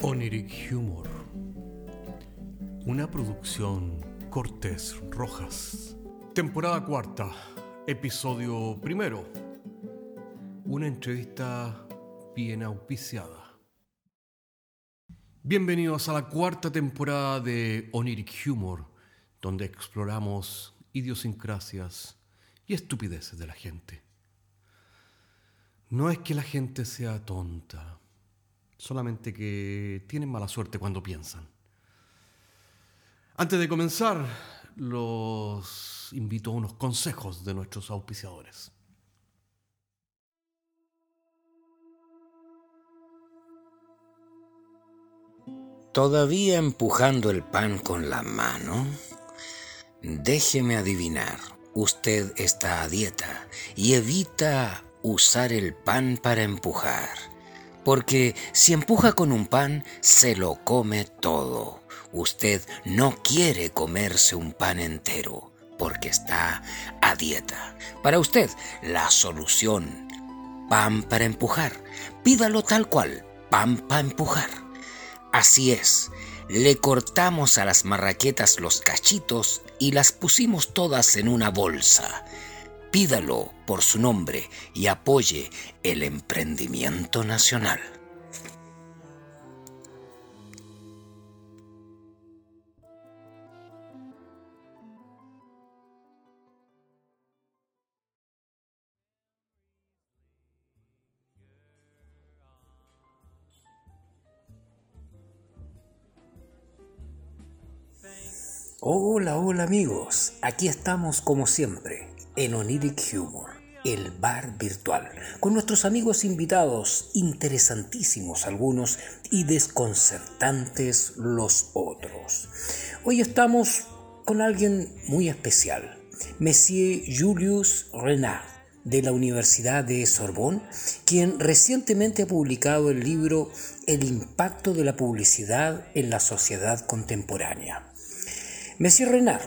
Oniric Humor. Una producción Cortés Rojas. Temporada cuarta, episodio primero. Una entrevista bien auspiciada. Bienvenidos a la cuarta temporada de Oniric Humor, donde exploramos idiosincrasias y estupideces de la gente. No es que la gente sea tonta solamente que tienen mala suerte cuando piensan. Antes de comenzar, los invito a unos consejos de nuestros auspiciadores. ¿Todavía empujando el pan con la mano? Déjeme adivinar, usted está a dieta y evita usar el pan para empujar porque si empuja con un pan, se lo come todo. Usted no quiere comerse un pan entero, porque está a dieta. Para usted, la solución, pan para empujar. Pídalo tal cual, pan para empujar. Así es, le cortamos a las marraquetas los cachitos y las pusimos todas en una bolsa pídalo por su nombre y apoye el emprendimiento nacional. Hola, hola amigos, aquí estamos como siempre en Oniric Humor, el bar virtual, con nuestros amigos invitados, interesantísimos algunos y desconcertantes los otros. Hoy estamos con alguien muy especial, Monsieur Julius Renard de la Universidad de Sorbonne, quien recientemente ha publicado el libro El impacto de la publicidad en la sociedad contemporánea. Monsieur Renard,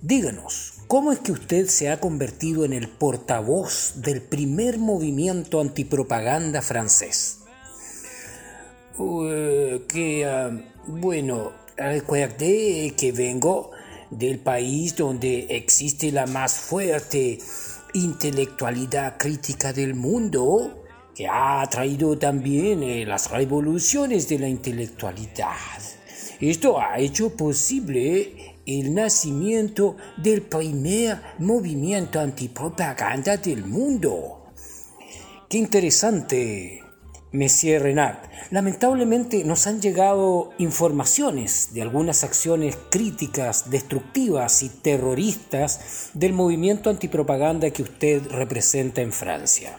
díganos, ¿Cómo es que usted se ha convertido en el portavoz del primer movimiento antipropaganda francés? que, ah, bueno, recuerde que vengo del país donde existe la más fuerte intelectualidad crítica del mundo, que ha traído también eh, las revoluciones de la intelectualidad. Esto ha hecho posible el nacimiento del primer movimiento antipropaganda del mundo. Qué interesante, Monsieur Renard. Lamentablemente nos han llegado informaciones de algunas acciones críticas, destructivas y terroristas del movimiento antipropaganda que usted representa en Francia.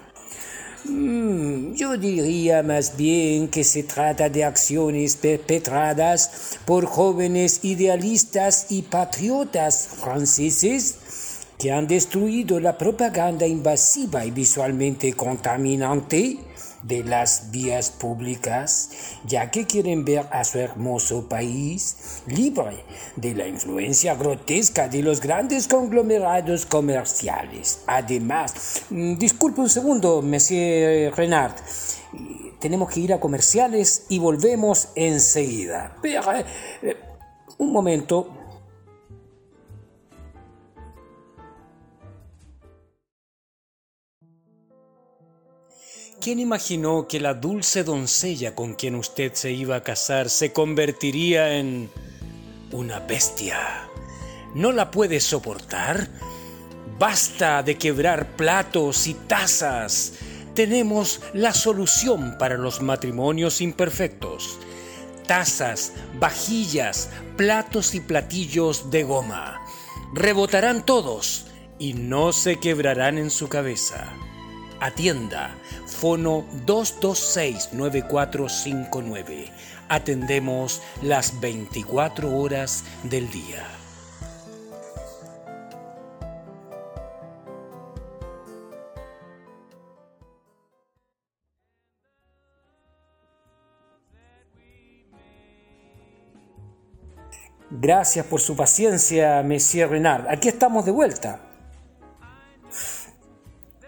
Mm, yo diría más bien que se trata de acciones perpetradas por jóvenes idealistas y patriotas franceses que han destruido la propaganda invasiva y visualmente contaminante de las vías públicas, ya que quieren ver a su hermoso país libre de la influencia grotesca de los grandes conglomerados comerciales. Además, mm, disculpe un segundo, Monsieur Renard. Tenemos que ir a comerciales y volvemos enseguida. Eh, un momento, ¿Quién imaginó que la dulce doncella con quien usted se iba a casar se convertiría en una bestia? ¿No la puede soportar? Basta de quebrar platos y tazas. Tenemos la solución para los matrimonios imperfectos. Tazas, vajillas, platos y platillos de goma. Rebotarán todos y no se quebrarán en su cabeza. Atienda Fono 226-9459. Atendemos las 24 horas del día. Gracias por su paciencia, Monsieur Renard. Aquí estamos de vuelta.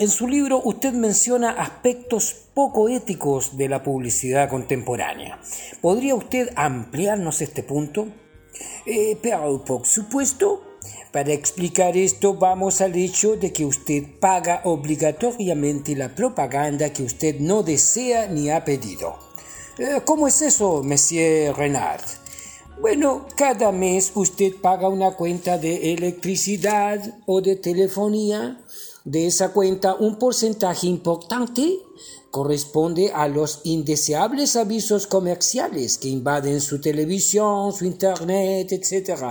En su libro usted menciona aspectos poco éticos de la publicidad contemporánea. ¿Podría usted ampliarnos este punto? Eh, pero por supuesto, para explicar esto vamos al hecho de que usted paga obligatoriamente la propaganda que usted no desea ni ha pedido. Eh, ¿Cómo es eso, Monsieur Renard? Bueno, cada mes usted paga una cuenta de electricidad o de telefonía. De esa cuenta, un porcentaje importante corresponde a los indeseables avisos comerciales que invaden su televisión, su internet, etc.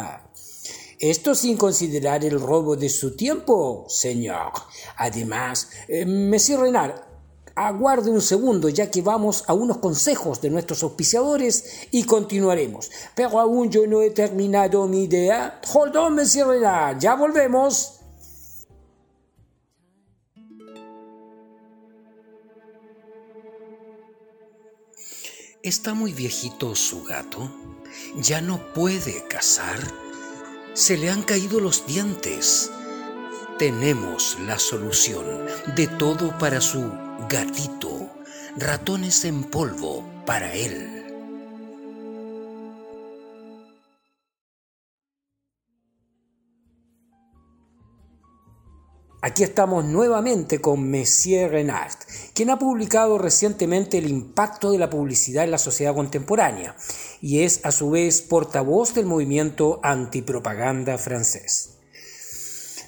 Esto sin considerar el robo de su tiempo, señor. Además, eh, Monsieur Renard, aguarde un segundo ya que vamos a unos consejos de nuestros auspiciadores y continuaremos. Pero aún yo no he terminado mi idea. Hold on, Monsieur Renard, ya volvemos. ¿Está muy viejito su gato? ¿Ya no puede cazar? ¿Se le han caído los dientes? Tenemos la solución de todo para su gatito. Ratones en polvo para él. Aquí estamos nuevamente con Monsieur Renard, quien ha publicado recientemente El impacto de la publicidad en la sociedad contemporánea y es a su vez portavoz del movimiento antipropaganda francés.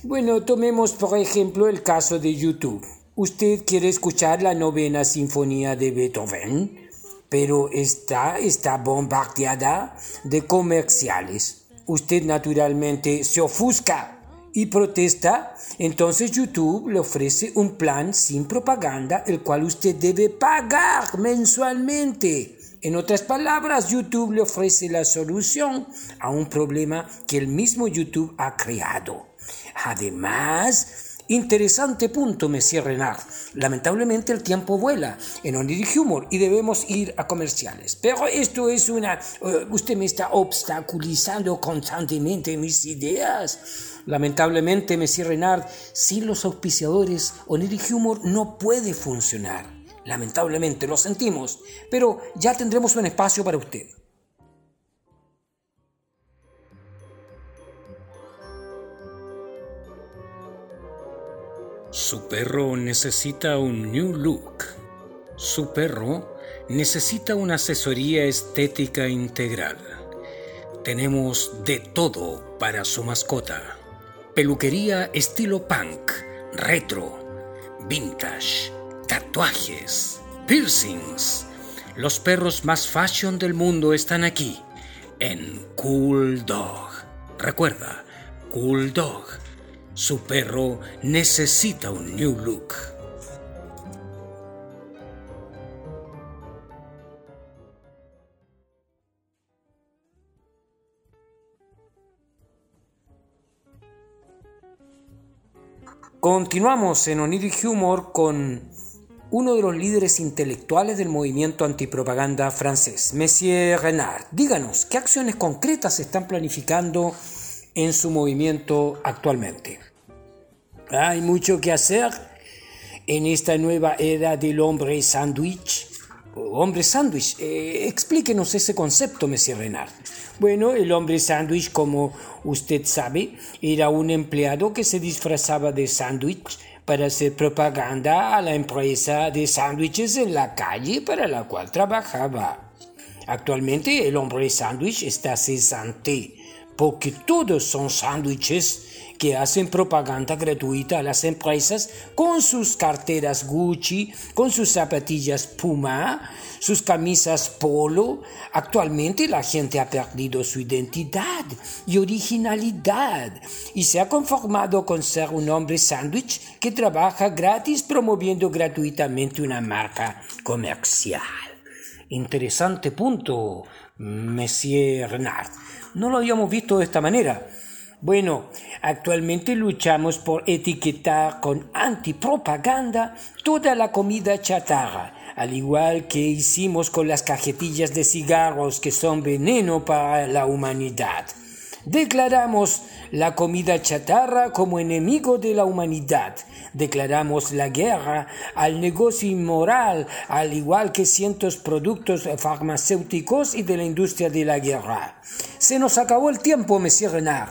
Bueno, tomemos por ejemplo el caso de YouTube. Usted quiere escuchar la novena sinfonía de Beethoven, pero está, está bombardeada de comerciales. Usted naturalmente se ofusca y protesta, entonces YouTube le ofrece un plan sin propaganda, el cual usted debe pagar mensualmente. En otras palabras, YouTube le ofrece la solución a un problema que el mismo YouTube ha creado. Además, Interesante punto, Monsieur Renard. Lamentablemente el tiempo vuela en Onir Humor y debemos ir a comerciales. Pero esto es una... Eh, usted me está obstaculizando constantemente mis ideas. Lamentablemente, Monsieur Renard, sin los auspiciadores, Onir Humor no puede funcionar. Lamentablemente, lo sentimos, pero ya tendremos un espacio para usted. Su perro necesita un new look. Su perro necesita una asesoría estética integral. Tenemos de todo para su mascota. Peluquería estilo punk, retro, vintage, tatuajes, piercings. Los perros más fashion del mundo están aquí, en Cool Dog. Recuerda, Cool Dog su perro necesita un new look. Continuamos en Oniri Humor con uno de los líderes intelectuales del movimiento antipropaganda francés, Monsieur Renard. Díganos, ¿qué acciones concretas se están planificando en su movimiento actualmente? Hay mucho que hacer en esta nueva era del hombre sándwich. Hombre sándwich, eh, explíquenos ese concepto, Monsieur Renard. Bueno, el hombre sándwich, como usted sabe, era un empleado que se disfrazaba de sándwich para hacer propaganda a la empresa de sándwiches en la calle para la cual trabajaba. Actualmente el hombre sándwich está cesante porque todos son sándwiches que hacen propaganda gratuita a las empresas con sus carteras Gucci, con sus zapatillas Puma, sus camisas Polo. Actualmente la gente ha perdido su identidad y originalidad y se ha conformado con ser un hombre sándwich que trabaja gratis promoviendo gratuitamente una marca comercial. Interesante punto, Monsieur Renard. No lo habíamos visto de esta manera. Bueno, actualmente luchamos por etiquetar con antipropaganda toda la comida chatarra, al igual que hicimos con las cajetillas de cigarros que son veneno para la humanidad. Declaramos la comida chatarra como enemigo de la humanidad. Declaramos la guerra al negocio inmoral, al igual que cientos productos farmacéuticos y de la industria de la guerra. Se nos acabó el tiempo, Monsieur Renard.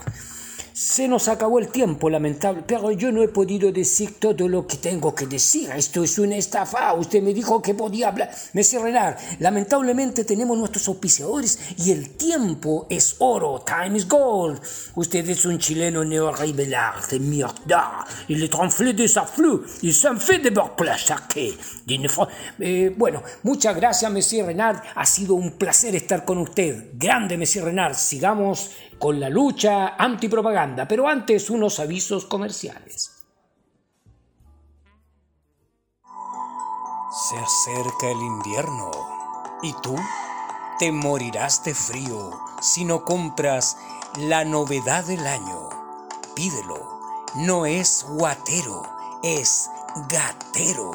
Se nos acabó el tiempo, lamentable, pero yo no he podido decir todo lo que tengo que decir. Esto es una estafa. Usted me dijo que podía hablar. Monsieur Renard, lamentablemente tenemos nuestros auspiciadores y el tiempo es oro. Time is gold. Usted es un chileno neorribelar de mierda. Il est enflé de sa flux. Il s'en fait de saqué. Eh, bueno, muchas gracias, Monsieur Renard. Ha sido un placer estar con usted. Grande, Monsieur Renard. Sigamos con la lucha antipropaganda, pero antes unos avisos comerciales. Se acerca el invierno y tú te morirás de frío si no compras la novedad del año. Pídelo. No es guatero, es gatero,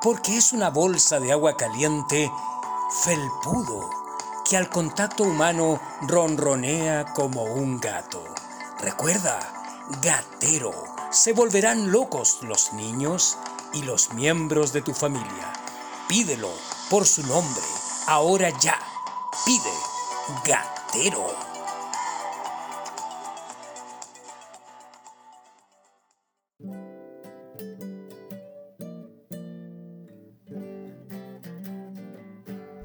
porque es una bolsa de agua caliente felpudo que al contacto humano ronronea como un gato. Recuerda, gatero, se volverán locos los niños y los miembros de tu familia. Pídelo por su nombre, ahora ya. Pide, gatero.